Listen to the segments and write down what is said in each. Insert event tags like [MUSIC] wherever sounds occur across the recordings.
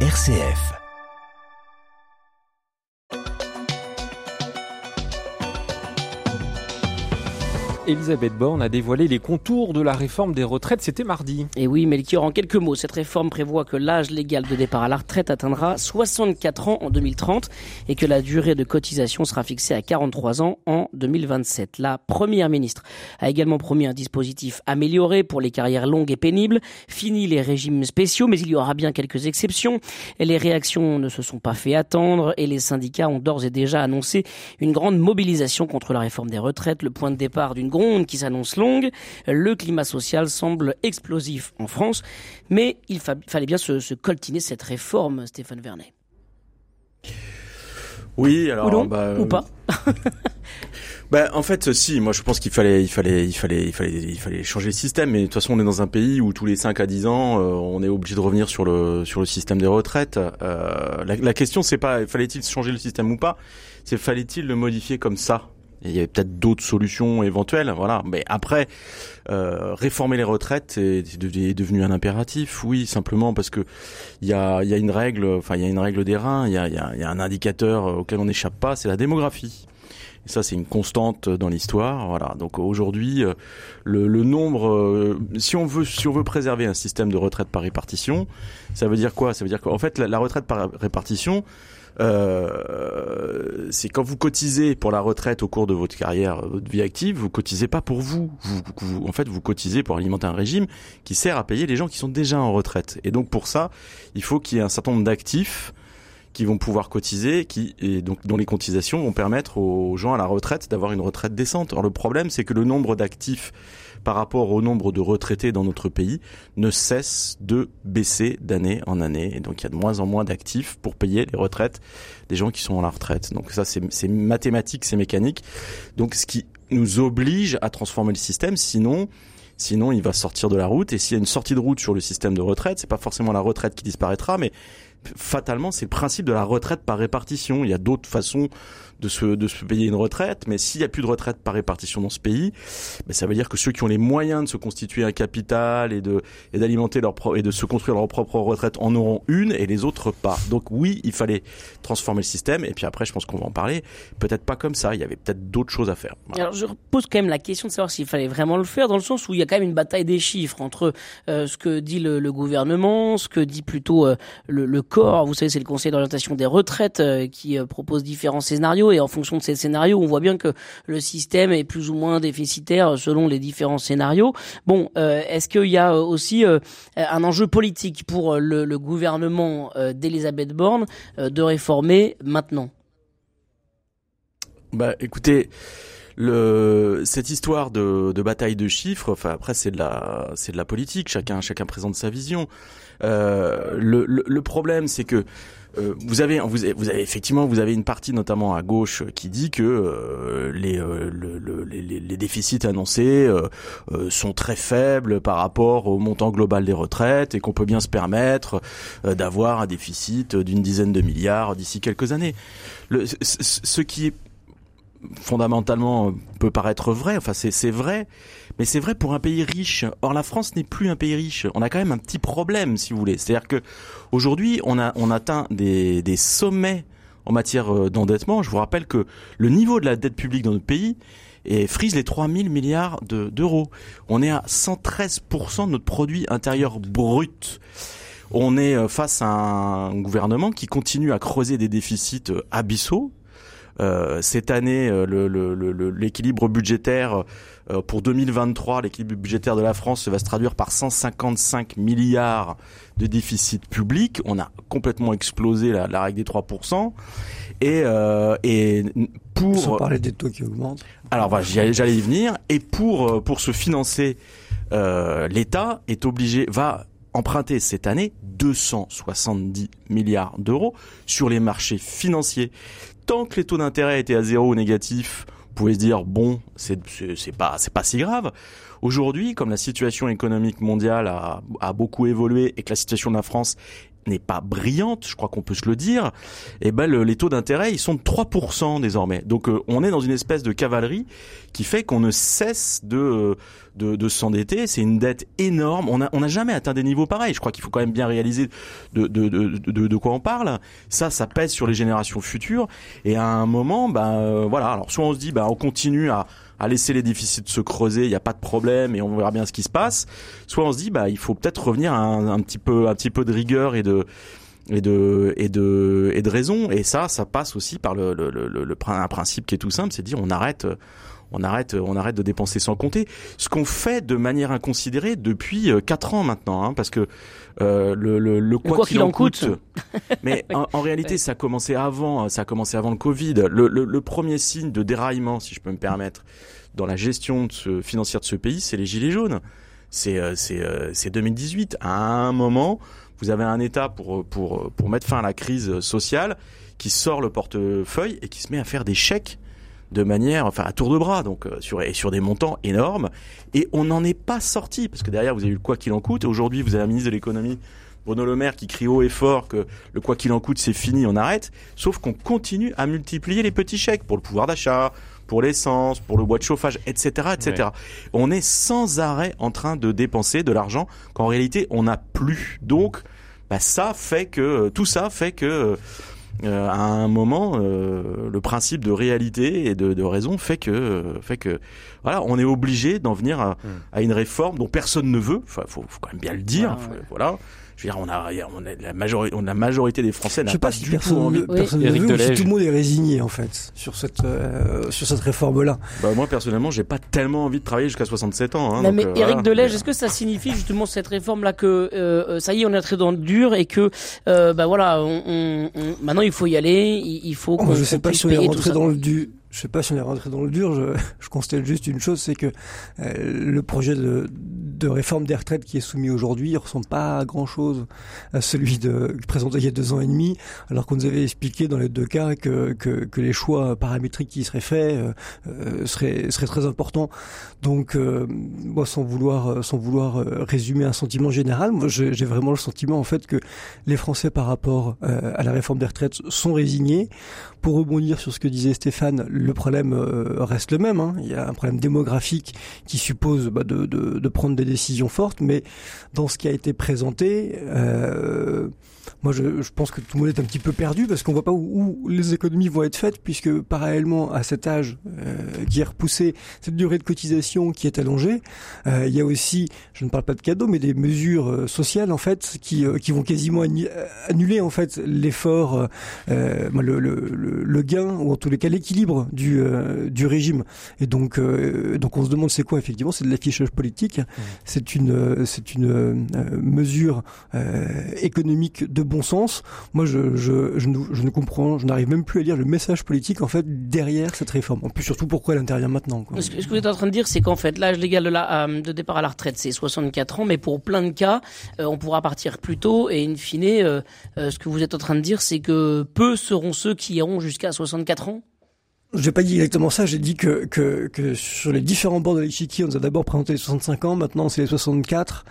RCF. Elisabeth Borne a dévoilé les contours de la réforme des retraites, c'était mardi. Et oui, Melchior, en quelques mots, cette réforme prévoit que l'âge légal de départ à la retraite atteindra 64 ans en 2030 et que la durée de cotisation sera fixée à 43 ans en 2027. La première ministre a également promis un dispositif amélioré pour les carrières longues et pénibles, fini les régimes spéciaux, mais il y aura bien quelques exceptions. Les réactions ne se sont pas fait attendre et les syndicats ont d'ores et déjà annoncé une grande mobilisation contre la réforme des retraites, le point de départ d'une qui s'annonce longue. Le climat social semble explosif en France, mais il fallait bien se, coltiner cette réforme, Stéphane Vernet. Oui, alors ou, bah, ou pas. [LAUGHS] Bah, en fait, si, moi je pense qu'il fallait, il fallait, il fallait, il fallait, il fallait changer le système. Mais de toute façon, on est dans un pays où tous les 5 à 10 ans, euh, on est obligé de revenir sur le sur le système des retraites. Euh, la, la, question, c'est pas fallait-il changer le système ou pas, c'est fallait-il le modifier comme ça? Il y avait peut-être d'autres solutions éventuelles, voilà. Mais après, euh, réformer les retraites est, devenu un impératif, oui, simplement parce que il y a, y a une règle, enfin il y a une règle des reins, il y a, y a, un indicateur auquel on n'échappe pas, c'est la démographie. Et ça, c'est une constante dans l'histoire. Voilà. Donc aujourd'hui, euh, le, le, nombre, euh, si on veut, si on veut préserver un système de retraite par répartition, ça veut dire quoi? Ça veut dire qu'en fait, la retraite par répartition, euh, c'est quand vous cotisez pour la retraite au cours de votre carrière, euh, votre vie active, vous cotisez pas pour vous. vous. En fait, vous cotisez pour alimenter un régime qui sert à payer les gens qui sont déjà en retraite. Et donc pour ça, il faut qu'il y ait un certain nombre d'actifs qui vont pouvoir cotiser, qui et donc dont les cotisations vont permettre aux gens à la retraite d'avoir une retraite décente. Alors le problème, c'est que le nombre d'actifs par rapport au nombre de retraités dans notre pays ne cesse de baisser d'année en année. Et donc il y a de moins en moins d'actifs pour payer les retraites des gens qui sont à la retraite. Donc ça c'est mathématique, c'est mécanique. Donc ce qui nous oblige à transformer le système, sinon sinon il va sortir de la route. Et s'il y a une sortie de route sur le système de retraite, c'est pas forcément la retraite qui disparaîtra, mais fatalement c'est le principe de la retraite par répartition. Il y a d'autres façons de se, de se payer une retraite, mais s'il n'y a plus de retraite par répartition dans ce pays, ben ça veut dire que ceux qui ont les moyens de se constituer un capital et de et d'alimenter leur et de se construire leur propre retraite en auront une et les autres pas. Donc oui, il fallait transformer le système et puis après, je pense qu'on va en parler. Peut-être pas comme ça. Il y avait peut-être d'autres choses à faire. Alors je pose quand même la question de savoir s'il fallait vraiment le faire dans le sens où il y a quand même une bataille des chiffres entre euh, ce que dit le, le, gouvernement, ce que dit plutôt euh, le, le, corps. Vous savez, c'est le Conseil d'orientation des retraites euh, qui propose différents scénarios et en fonction de ces scénarios, on voit bien que le système est plus ou moins déficitaire selon les différents scénarios. Bon, euh, est-ce qu'il y a aussi euh, un enjeu politique pour le, gouvernement euh, d'Elisabeth Borne de réformer maintenant? Bah, écoutez. Le, cette histoire de, de bataille de chiffres, enfin après c'est de la c'est de la politique, chacun chacun présente sa vision. Euh, le, le, le, problème c'est que euh, vous avez, vous avez, effectivement, vous avez une partie notamment à gauche qui dit que euh, les, euh, le, les, les, déficits annoncés sont très faibles par rapport au montant global des retraites et qu'on peut bien se permettre d'avoir un déficit d'une dizaine de milliards d'ici quelques années. Le, ce qui est fondamentalement peut paraître vrai, enfin c'est vrai, mais c'est vrai pour un pays riche. Or la France n'est plus un pays riche. On a quand même un petit problème, si vous voulez. C'est-à-dire que aujourd'hui, on atteint des, sommets en matière euh, d'endettement. Je vous rappelle que le niveau de la dette publique dans notre pays frise les 3000 milliards d'euros. on est à 113% de notre produit intérieur brut. On est euh, face à un gouvernement qui continue à creuser des déficits euh, abyssaux, euh, cette année, euh, l'équilibre budgétaire euh, pour 2023, l'équilibre budgétaire de la France va se traduire par 155 milliards de déficit public. On a complètement explosé la, la règle des 3%. Et, euh, et pour... Sans parler des taux qui augmentent. Alors j'allais y venir. Et pour, pour se financer, euh, l'État est obligé, va emprunter cette année 270 milliards d'euros sur les marchés financiers tant que les taux d'intérêt étaient à zéro ou négatifs, vous pouvez se dire bon, c'est pas pas si grave. Aujourd'hui, comme la situation économique mondiale a, a beaucoup évolué et que la situation de la France n'est pas brillante, je crois qu'on peut se le dire, et eh ben les taux d'intérêt ils sont de 3% désormais. Donc euh, on est dans une espèce de cavalerie qui fait qu'on ne cesse de de, de s'endetter. C'est une dette énorme. On n'a on a jamais atteint des niveaux pareils. Je crois qu'il faut quand même bien réaliser de, de, de, de, de quoi on parle. Ça, ça pèse sur les générations futures. Et à un moment, bah, euh, voilà. Alors soit on se dit, bah, on continue à à laisser les déficits se creuser, il n'y a pas de problème et on verra bien ce qui se passe. Soit on se dit bah il faut peut-être revenir à un, petit peu un petit peu de rigueur et de et de et de et de raison et ça ça passe aussi par le, le, le, le un principe qui est tout simple, c'est dire on arrête on arrête, on arrête de dépenser sans compter. Ce qu'on fait de manière inconsidérée depuis euh, quatre ans maintenant, hein, parce que euh, le, le, le, quoi, qu'il en coûte. mais [LAUGHS] en, en réalité, ça a commencé avant, ça a commencé avant le Covid. Le, le, premier signe de déraillement, si je peux me permettre, dans la gestion de ce, financière de ce pays, c'est les gilets jaunes. C'est euh, c'est c'est 2018. À un moment, vous avez un État pour pour pour mettre fin à la crise sociale qui sort le portefeuille et qui se met à faire des chèques de manière, enfin à tour de bras, donc euh, sur et sur des montants énormes. Et on n'en est pas sorti parce que derrière vous avez eu le quoi qu'il en coûte. Aujourd'hui vous avez un ministre de l'économie Bruno Le Maire qui crie haut et fort que le quoi qu'il en coûte c'est fini, on arrête. Sauf qu'on continue à multiplier les petits chèques pour le pouvoir d'achat, pour l'essence, pour le bois de chauffage, etc., etc. On est sans arrêt en train de dépenser de l'argent qu'en réalité on n'a plus. Donc bah, ça fait que tout ça fait que euh, à un moment, euh, le principe de réalité et de, de raison fait que, fait que, voilà, on est obligé d'en venir à, hmm. à, une réforme dont personne ne veut. Enfin, faut, faut quand même bien le dire. voilà je veux dire, on a, on a la majorité, on a la majorité des Français n'a pas, pas si du tout envie. Oui. Personne veut, si tout le monde est résigné en fait sur cette euh, sur cette réforme-là. Bah moi personnellement, j'ai pas tellement envie de travailler jusqu'à 67 ans. Hein, non, mais euh, Éric Delège, est-ce que ça signifie justement cette réforme-là que euh, ça y est, on est entré dans le dur et que euh, bah voilà, on, on, on, maintenant il faut y aller, il, il faut. Oh, je sais pas si on est rentré dans le dur je sais pas si on est rentré dans le dur, je, je constate juste une chose, c'est que euh, le projet de, de, réforme des retraites qui est soumis aujourd'hui ne ressemble pas à grand-chose à celui de, présenté il y a deux ans et demi, alors qu'on nous avait expliqué dans les deux cas que, que, que les choix paramétriques qui seraient faits euh, euh seraient, seraient très importants. Donc, euh, moi, sans vouloir, sans vouloir euh, résumer un sentiment général, moi, j'ai vraiment le sentiment en fait que les Français par rapport à la réforme des retraites sont résignés. Pour rebondir sur ce que disait Stéphane, le problème euh, reste le même. Hein. Il y a un problème démographique qui suppose bah, de, de, de, prendre des décisions fortes, mais dans ce qui a été présenté, euh, moi je, pense que tout le monde est un petit peu perdu parce qu'on voit pas où, les économies vont être faites, puisque parallèlement à cet âge euh, qui est repoussé, cette durée de cotisation qui est allongée, euh, il y a aussi, je ne parle pas de cadeaux, mais des mesures sociales en fait qui, vont quasiment annuler en fait l'effort, le, le, le, le, gain ou en tous les cas l'équilibre du, du régime. Et donc, donc on se demande c'est quoi effectivement, c'est de l'affichage politique, mmh. C'est une, c'est une mesure économique de bon sens. Moi, je, je, je, je ne comprends, je n'arrive même plus à lire le message politique en fait derrière cette réforme. En plus, surtout pourquoi elle intervient maintenant. Quoi. Ce, que, vous êtes en train de dire, c'est qu'en fait, l'âge légal de, la, euh, de départ à la retraite, c'est 64 ans, mais pour plein de cas, euh, on pourra partir plus tôt. Et in fine, euh, euh, ce que vous êtes en train de dire, c'est que peu seront ceux qui iront jusqu'à 64 ans. J'ai pas dit exactement ça, j'ai dit que, que, que sur les différents bords de l'échiquier, on nous a d'abord présenté les 65 ans, maintenant c'est les 64.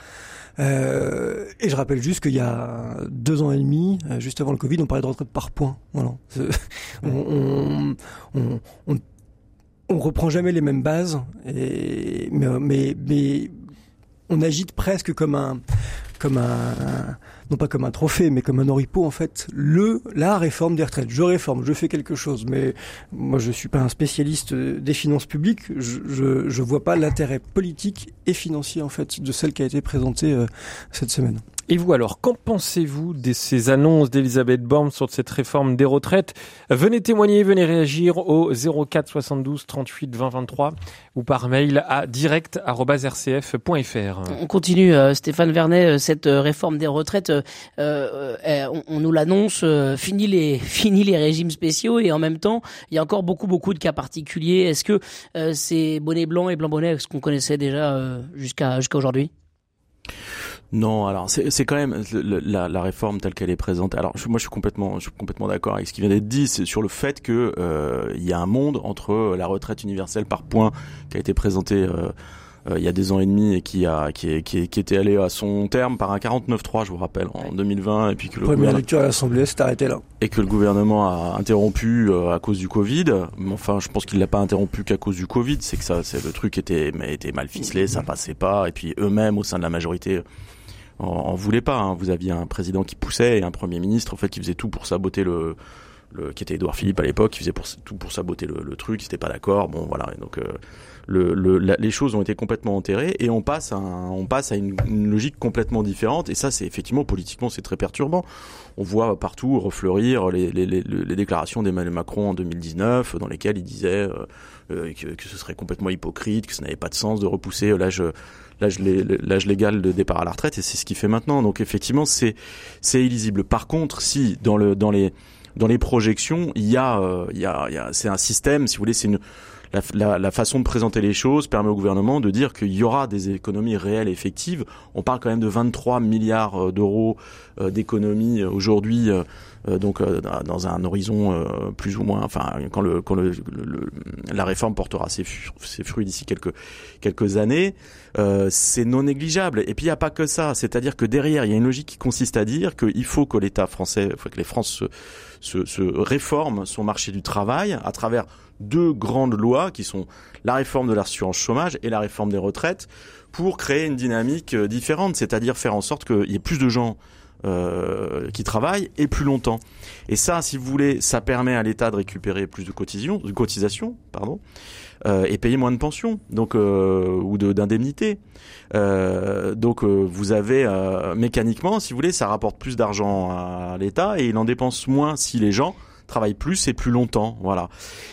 Euh, et je rappelle juste qu'il y a deux ans et demi, euh, juste avant le Covid, on parlait de retraite par points. Voilà. on, on, on, on, on reprend jamais les mêmes bases, et, mais, mais, mais on agite presque comme un non pas comme un trophée, mais comme un oripeau en fait, le la réforme des retraites. Je réforme, je fais quelque chose, mais moi je suis pas un spécialiste des finances publiques. Je je, je vois pas l'intérêt politique et financier en fait de celle qui a été présentée euh, cette semaine. Et vous alors, qu'en pensez-vous de ces annonces d'Elisabeth Borne sur cette réforme des retraites? Venez témoigner, venez réagir au 04 72 38 20 23 ou par mail à direct@rcf.fr. On continue, euh, Stéphane Vernet, euh, cette euh, réforme des retraites, euh, on, nous l'annonce, fini les [LAUGHS] fini les régimes spéciaux et en même temps, il y a encore beaucoup beaucoup de cas particuliers. Est-ce que c'est bonnet blanc et blanc bonnet ce qu'on connaissait déjà jusqu'à jusqu'à aujourd'hui? Non, alors c'est quand même la, la, réforme telle qu'elle est présentée. Alors moi je suis complètement, je suis complètement d'accord avec ce qui vient d'être dit, c'est sur le fait que euh, il y a un monde entre la retraite universelle par points qui a été présentée euh, il y a des ans et demi et qui a qui, qui, qui était allé à son terme par un 49-3, je vous rappelle, en 2020, et puis que le Première lecture à l'Assemblée s'est arrêté là. Et que le gouvernement a interrompu à cause du Covid. Mais enfin, je pense qu'il l'a pas interrompu qu'à cause du Covid. C'est que ça, c'est le truc était était mal ficelé, ça passait pas, et puis eux-mêmes au sein de la majorité en, en voulaient pas. Hein. Vous aviez un président qui poussait et un premier ministre en fait qui faisait tout pour saboter le qui était Édouard Philippe à l'époque, qui faisait tout pour saboter le, le truc, il n'était pas d'accord. Bon, voilà. Donc, euh, le, le, les choses ont été complètement enterrées et on passe à, une, logique complètement différente. Et ça, c'est effectivement politiquement, c'est très perturbant. On voit partout refleurir les, déclarations d'Emmanuel Macron en 2019, dans lesquelles il disait euh, euh, que, ce serait complètement hypocrite, que ça n'avait pas de sens de repousser l'âge légal de départ à la retraite et c'est ce qu'il fait maintenant donc effectivement c'est illisible par contre si dans les dans les projections, il y a, euh, il y a, il y a c'est un système, si vous voulez, c'est une la, façon de présenter les choses permet au gouvernement de dire qu'il y aura des économies réelles effectives. On parle quand même de 23 milliards euh, d'euros euh, d'économies aujourd'hui, donc dans un horizon plus ou moins, enfin quand, la réforme portera ses, fruits d'ici quelques années, c'est non négligeable. Et puis il n'y a pas que ça, c'est-à-dire que derrière il y a une logique qui consiste à dire qu'il faut que l'État français, que les France se, se, se réforme son marché du travail à travers deux grandes lois qui sont la réforme de l'assurance chômage et la réforme des retraites pour créer une dynamique différente, c'est-à-dire faire en sorte qu'il y ait plus de gens euh, qui travaillent et plus longtemps. Et ça, si vous voulez, ça permet à l'État de récupérer plus de cotisations, de cotisations pardon, euh, et payer moins de pensions, donc euh, ou d'indemnités. Euh, donc euh, vous avez mécaniquement, si vous voulez, ça rapporte plus d'argent à l'État et il en dépense moins si les gens travaillent plus et plus longtemps, voilà.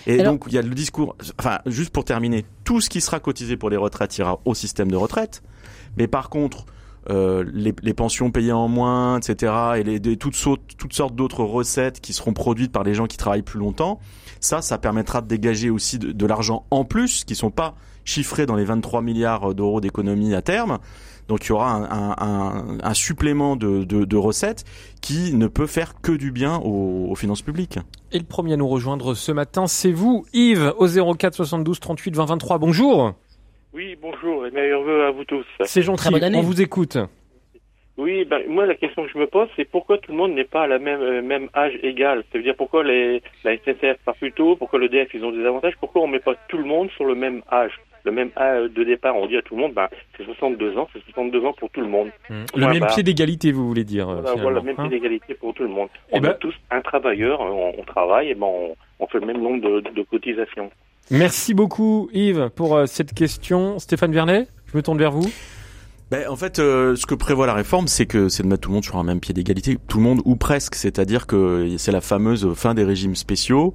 Et Alors, donc il y a le discours. Enfin, juste pour terminer, tout ce qui sera cotisé pour les retraites ira au système de retraite, mais par contre euh, les, pensions payées en moins, etc., et toutes, sortes d'autres recettes qui seront produites par les gens qui travaillent plus longtemps, ça, ça permettra de dégager aussi de, l'argent en plus, qui sont pas chiffrés dans les 23 milliards d'euros d'économie à terme. Donc il y aura un, supplément de, recettes qui ne peut faire que du bien aux, aux, finances publiques. Et le premier à nous rejoindre ce matin, c'est vous, Yves, au 04 72 38 20 23. Bonjour. Oui, bonjour et meilleurs vœux à vous tous. C'est gentil, on vous écoute. Oui, ben, moi la question que je me pose, c'est pourquoi tout le monde n'est pas à la même, euh, même âge égal? Ça veut dire pourquoi les, la SNCF part plus tôt, pourquoi le DF ils ont des avantages, pourquoi on met pas tout le monde sur le même âge? Le même âge de départ, on dit à tout le monde, ben, c'est 62 ans, c'est 62 ans pour tout le monde. Mmh. Le même pied d'égalité, vous voulez dire Voilà, voilà le même hein pied d'égalité pour tout le monde. Et on ben... est tous un travailleur, on, on travaille, et ben on, on, fait le même nombre de, de cotisations. Merci beaucoup Yves pour euh, cette question. Stéphane Vernet, je me tourne vers vous. Ben, en fait, euh, ce que prévoit la réforme, c'est que c'est de mettre tout le monde sur un même pied d'égalité, tout le monde ou presque. C'est-à-dire que c'est la fameuse fin des régimes spéciaux.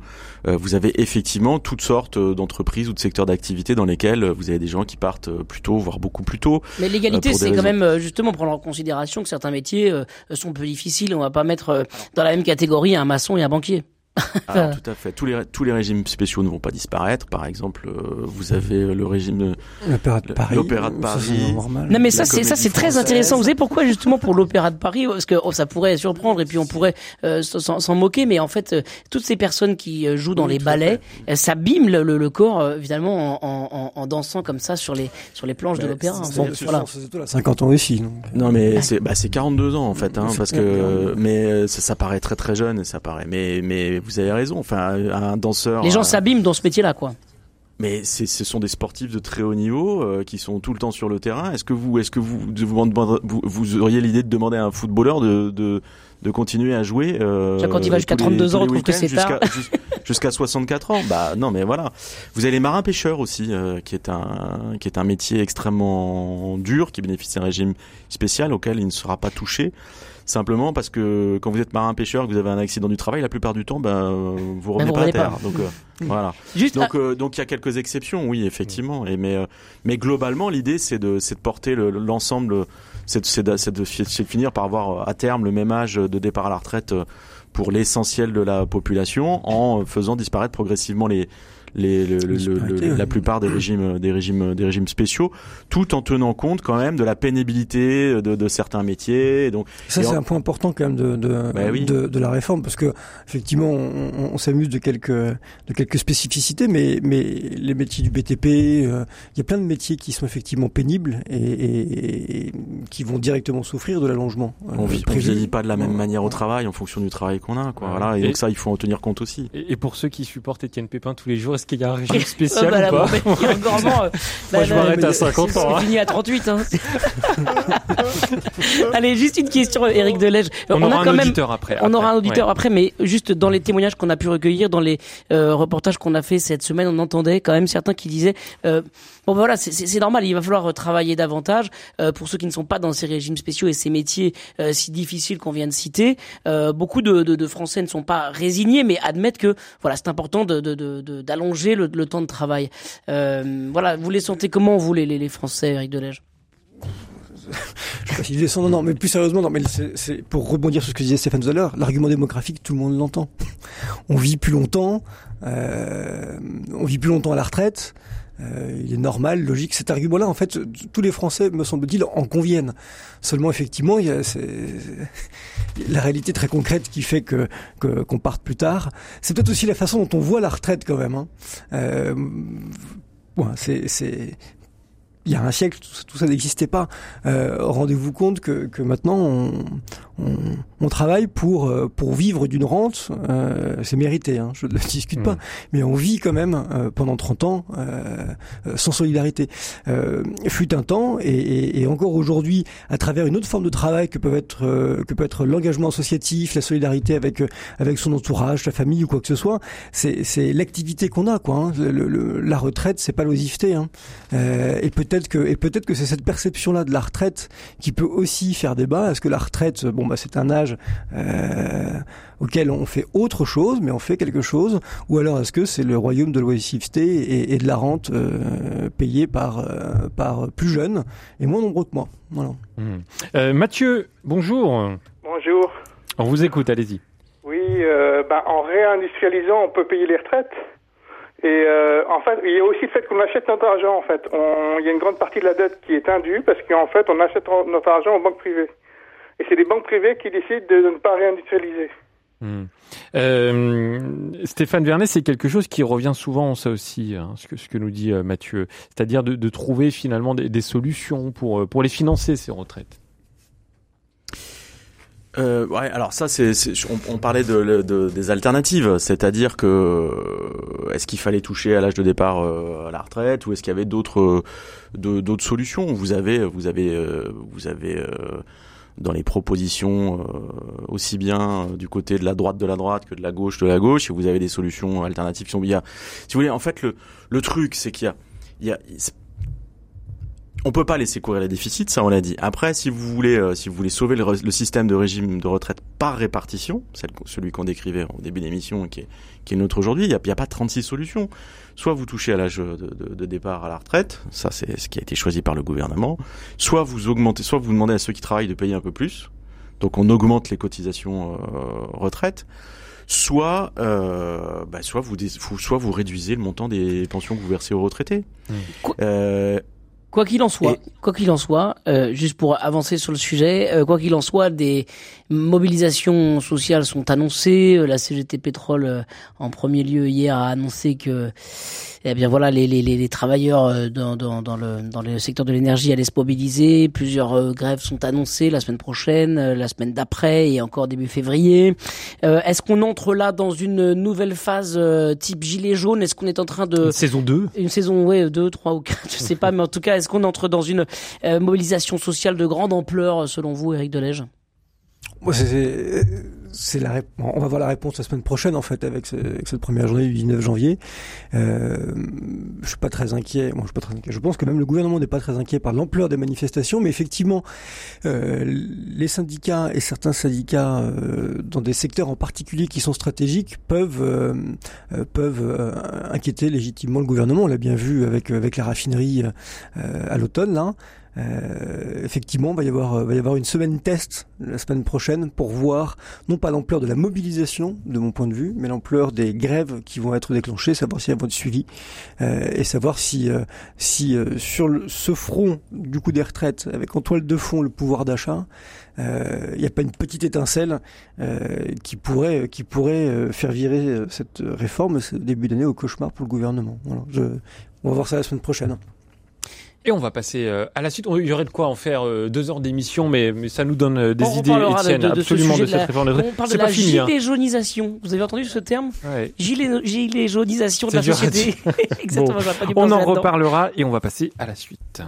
Euh, vous avez effectivement toutes sortes d'entreprises ou de secteurs d'activité dans lesquels vous avez des gens qui partent plus tôt, voire beaucoup plus tôt. Mais l'égalité, c'est quand même justement prendre en considération que certains métiers sont peu difficiles. On va pas mettre dans la même catégorie un maçon et un banquier. Alors, tout à fait. Tous les, tous les régimes spéciaux ne vont pas disparaître. Par exemple, euh, vous avez le régime l'opéra de Paris. L'opéra de Paris. Non, mais ça, c'est ça, c'est très intéressant. Vous savez pourquoi justement pour l'opéra de Paris Parce que oh, ça pourrait surprendre et puis on pourrait euh, s'en moquer, mais en fait, euh, toutes ces personnes qui jouent dans oui, les ballets, elles s'abîment le, le, le, corps évidemment en, en, en, dansant comme ça sur les sur les planches de l'opéra. Bon, voilà. 50 ans ici. Donc. Non, mais c'est bah, c'est 42 ans en fait, hein, parce que mais ça, ça paraît très très jeune, ça paraît. Mais mais vous avez raison. Enfin, un danseur. Les gens s'abîment dans ce métier-là, quoi. Mais ce sont des sportifs de très haut niveau euh, qui sont tout le temps sur le terrain. Est-ce que vous, est-ce que vous, vous, vous, auriez l'idée de demander à un footballeur de, de, de continuer à jouer euh, Quand il va jusqu'à 32 ans, on trouve que c'est tard. Jusqu'à 64 ans. Bah non, mais voilà. Vous avez les marins pêcheurs aussi, euh, qui est un qui est un métier extrêmement dur, qui bénéficie d'un régime spécial auquel il ne sera pas touché simplement parce que quand vous êtes marin pêcheur que vous avez un accident du travail la plupart du temps ben vous revenez vous pas à terre. pas. donc euh, voilà. Juste donc à... euh, donc il y a quelques exceptions oui effectivement. Et mais euh, mais globalement l'idée c'est de c'est de porter l'ensemble le, c'est de, de, de, de finir par avoir à terme le même âge de départ à la retraite pour l'essentiel de la population en faisant disparaître progressivement les les, le- le- Les supériorités, le- ouais. la plupart des régimes, des régimes, des régimes spéciaux, tout en tenant compte quand même de la pénibilité de, de certains métiers. Et donc, Ça, c'est en- un point important quand même de, de, Bah oui. de, de la réforme, parce que effectivement, on, s'amuse de quelques, de quelques spécificités, mais, mais les métiers du BTP, euh, il y a plein de métiers qui sont effectivement pénibles et, et- et qui vont directement souffrir de l'allongement. euh, on prévu. vieillit pas de la même manière au travail en fonction du travail qu'on a. Quoi. Ouais. Voilà. Et, Et- donc ça, il faut en tenir compte aussi. Et, et pour ceux qui supportent Étienne Pépin tous les jours, qu'il y a un régime spécial [LAUGHS] bah, là, ou pas euh, [LAUGHS] Moi, bah, je m'arrête à c'est- 50 ans, C'est hein. fini à 38. Hein. [LAUGHS] Allez, juste une question, Eric Delège. On, a aura quand un même auditeur après. On aura un auditeur Ouais. après, mais juste dans les témoignages qu'on a pu recueillir, dans les euh, reportages qu'on a fait cette semaine, on entendait quand même certains qui disaient euh, bon ben voilà, c'est- normal, il va falloir travailler davantage euh, pour ceux qui ne sont pas dans ces régimes spéciaux et ces métiers euh, si difficiles qu'on vient de citer. Euh, beaucoup de, de, de Français ne sont pas résignés, mais admettent que voilà, c'est important de de- de- de- le, temps de travail. Euh, voilà, vous les sentez comment vous les, les, Français, Eric Delège Je sais pas si je descends, non, non, mais plus sérieusement, non, mais pour rebondir sur ce que disait Stéphane tout à l'heure, l'argument démographique, tout le monde l'entend. [LAUGHS] On vit plus longtemps, euh, on vit plus longtemps à la retraite. Euh, il est normal, logique. Cet argument-là, en fait, tous les Français, me semble-t-il, en conviennent. Seulement, effectivement, il y a la réalité très concrète qui fait que, qu'on parte plus tard. C'est peut-être aussi la façon dont on voit la retraite quand même. Hein. Euh, c'est il y a un siècle, tout, ça- tout ça n'existait pas. Euh, Rendez-vous compte que, que maintenant, on, on, on travaille pour euh, pour vivre d'une rente. Euh, c'est mérité, hein, je ne le [LAUGHS] discute pas. Mm. Mais on vit quand même euh, pendant 30 ans euh, euh, sans solidarité. Euh, fut un temps, et, et, et encore aujourd'hui, à travers une autre forme de travail que peut être euh, que peut être l'engagement associatif, la solidarité avec avec son entourage, sa famille ou quoi que ce soit, c'est l'activité qu'on a, quoi. hein. Le- le- la retraite, c'est pas l'oisiveté. Hein. Euh, et peut-être que et peut-être que c'est cette perception-là de la retraite qui peut aussi faire débat. Est-ce que la retraite, bon bah c'est un âge euh, auquel on fait autre chose, mais on fait quelque chose, ou alors est-ce que c'est le royaume de l'oisiveté et, et de la rente euh, payée par euh, par plus jeunes et moins nombreux que moi? Voilà. Hmm. Euh, Mathieu, bonjour. Bonjour. On vous écoute, allez-y. Oui, euh, ben, en réindustrialisant, on peut payer les retraites. Et euh, en fait, il y a aussi le fait qu'on achète notre argent. En fait, On- il y a une grande partie de la dette qui est indue parce qu'en fait, on achète notre argent aux banques privées. Et c'est les banques privées qui décident de ne pas réindustrialiser. Hmm. Euh, Stéphane Vernet, c'est quelque chose qui revient souvent, ça aussi, hein, ce, que, ce que nous dit euh, Mathieu, c'est-à-dire de, trouver finalement des, des solutions pour, pour les financer, ces retraites. Euh, ouais, alors ça, c'est, on, on parlait de, de- des alternatives, c'est-à-dire que euh, est-ce qu'il fallait toucher à l'âge de départ euh, à la retraite ou est-ce qu'il y avait d'autres euh, d'autres solutions? Vous avez, vous avez, euh, vous avez euh, dans les propositions aussi bien du côté de la droite de la droite que de la gauche de la gauche, et vous avez des solutions alternatives. qui sont- a, si vous voulez, en fait, le le truc, c'est qu'il y a, il y a on peut pas laisser courir les déficits, ça on l'a dit. Après, si vous voulez, euh, si vous voulez sauver le, système de régime de retraite par répartition, celle- celui qu'on décrivait au début de l'émission et qui est, qui est notre aujourd'hui, il n'y a, pas 36 solutions. Soit vous touchez à l'âge de, de- de départ à la retraite, ça c'est ce qui a été choisi par le gouvernement. Soit vous augmentez, soit vous demandez à ceux qui travaillent de payer un peu plus. Donc on augmente les cotisations euh, retraite. Soit, euh, bah, soit vous, soit réduisez le montant des pensions que vous versez aux retraités. Euh, Quoi qu'il en soit, Et- quoi qu'il en soit, euh, juste pour avancer sur le sujet, euh, quoi qu'il en soit, des mobilisations sociales sont annoncées. Euh, La CGT Pétrole, euh, en premier lieu hier, a annoncé que, eh bien voilà, les, les, les, les travailleurs euh, dans, dans, dans le dans le secteur de l'énergie allaient se mobiliser. Plusieurs euh, grèves sont annoncées la semaine prochaine, euh, la semaine d'après et encore début février. Euh, Est-ce qu'on entre là dans une nouvelle phase euh, type gilet jaune? Est-ce qu'on est en train de Saison 2 une saison, ouais, deux, trois ou quatre, je sais pas, [LAUGHS] mais en tout cas, est-ce qu'on entre dans une euh, mobilisation sociale de grande ampleur, selon vous, Éric Delège c'est- la on va voir la réponse la semaine prochaine en fait avec, ce- avec cette première journée du 19 janvier. Euh, je suis pas très inquiet. Moi, je suis pas très inquiet. Je pense que même le gouvernement n'est pas très inquiet par l'ampleur des manifestations, mais effectivement, euh, les syndicats et certains syndicats euh, dans des secteurs en particulier qui sont stratégiques peuvent euh, euh, peuvent euh, inquiéter légitimement le gouvernement. On l'a bien vu avec avec la raffinerie à l'automne là. Euh, effectivement, va y avoir va y avoir une semaine test la semaine prochaine pour voir non pas l'ampleur de la mobilisation de mon point de vue, mais l'ampleur des grèves qui vont être déclenchées, savoir si elles vont être suivies euh, et savoir si si sur ce front du coup des retraites avec en toile de fond le pouvoir d'achat, il n'y a pas une petite étincelle qui pourrait qui pourrait faire virer cette réforme ce début d'année au cauchemar pour le gouvernement. Voilà, je, on va voir ça la semaine prochaine. Et on va passer euh, à la suite. Il y aurait de quoi en faire euh, deux heures d'émission, mais, mais ça nous donne euh, des On idées, Étienne, de- absolument de cette la- réforme. On parle de la hein. gilet jaunisation. Vous avez entendu ce terme Ouais. Gilet, gilet jaunisation de la société. [LAUGHS] Exactement, Bon, pas On en reparlera et on va passer à la suite.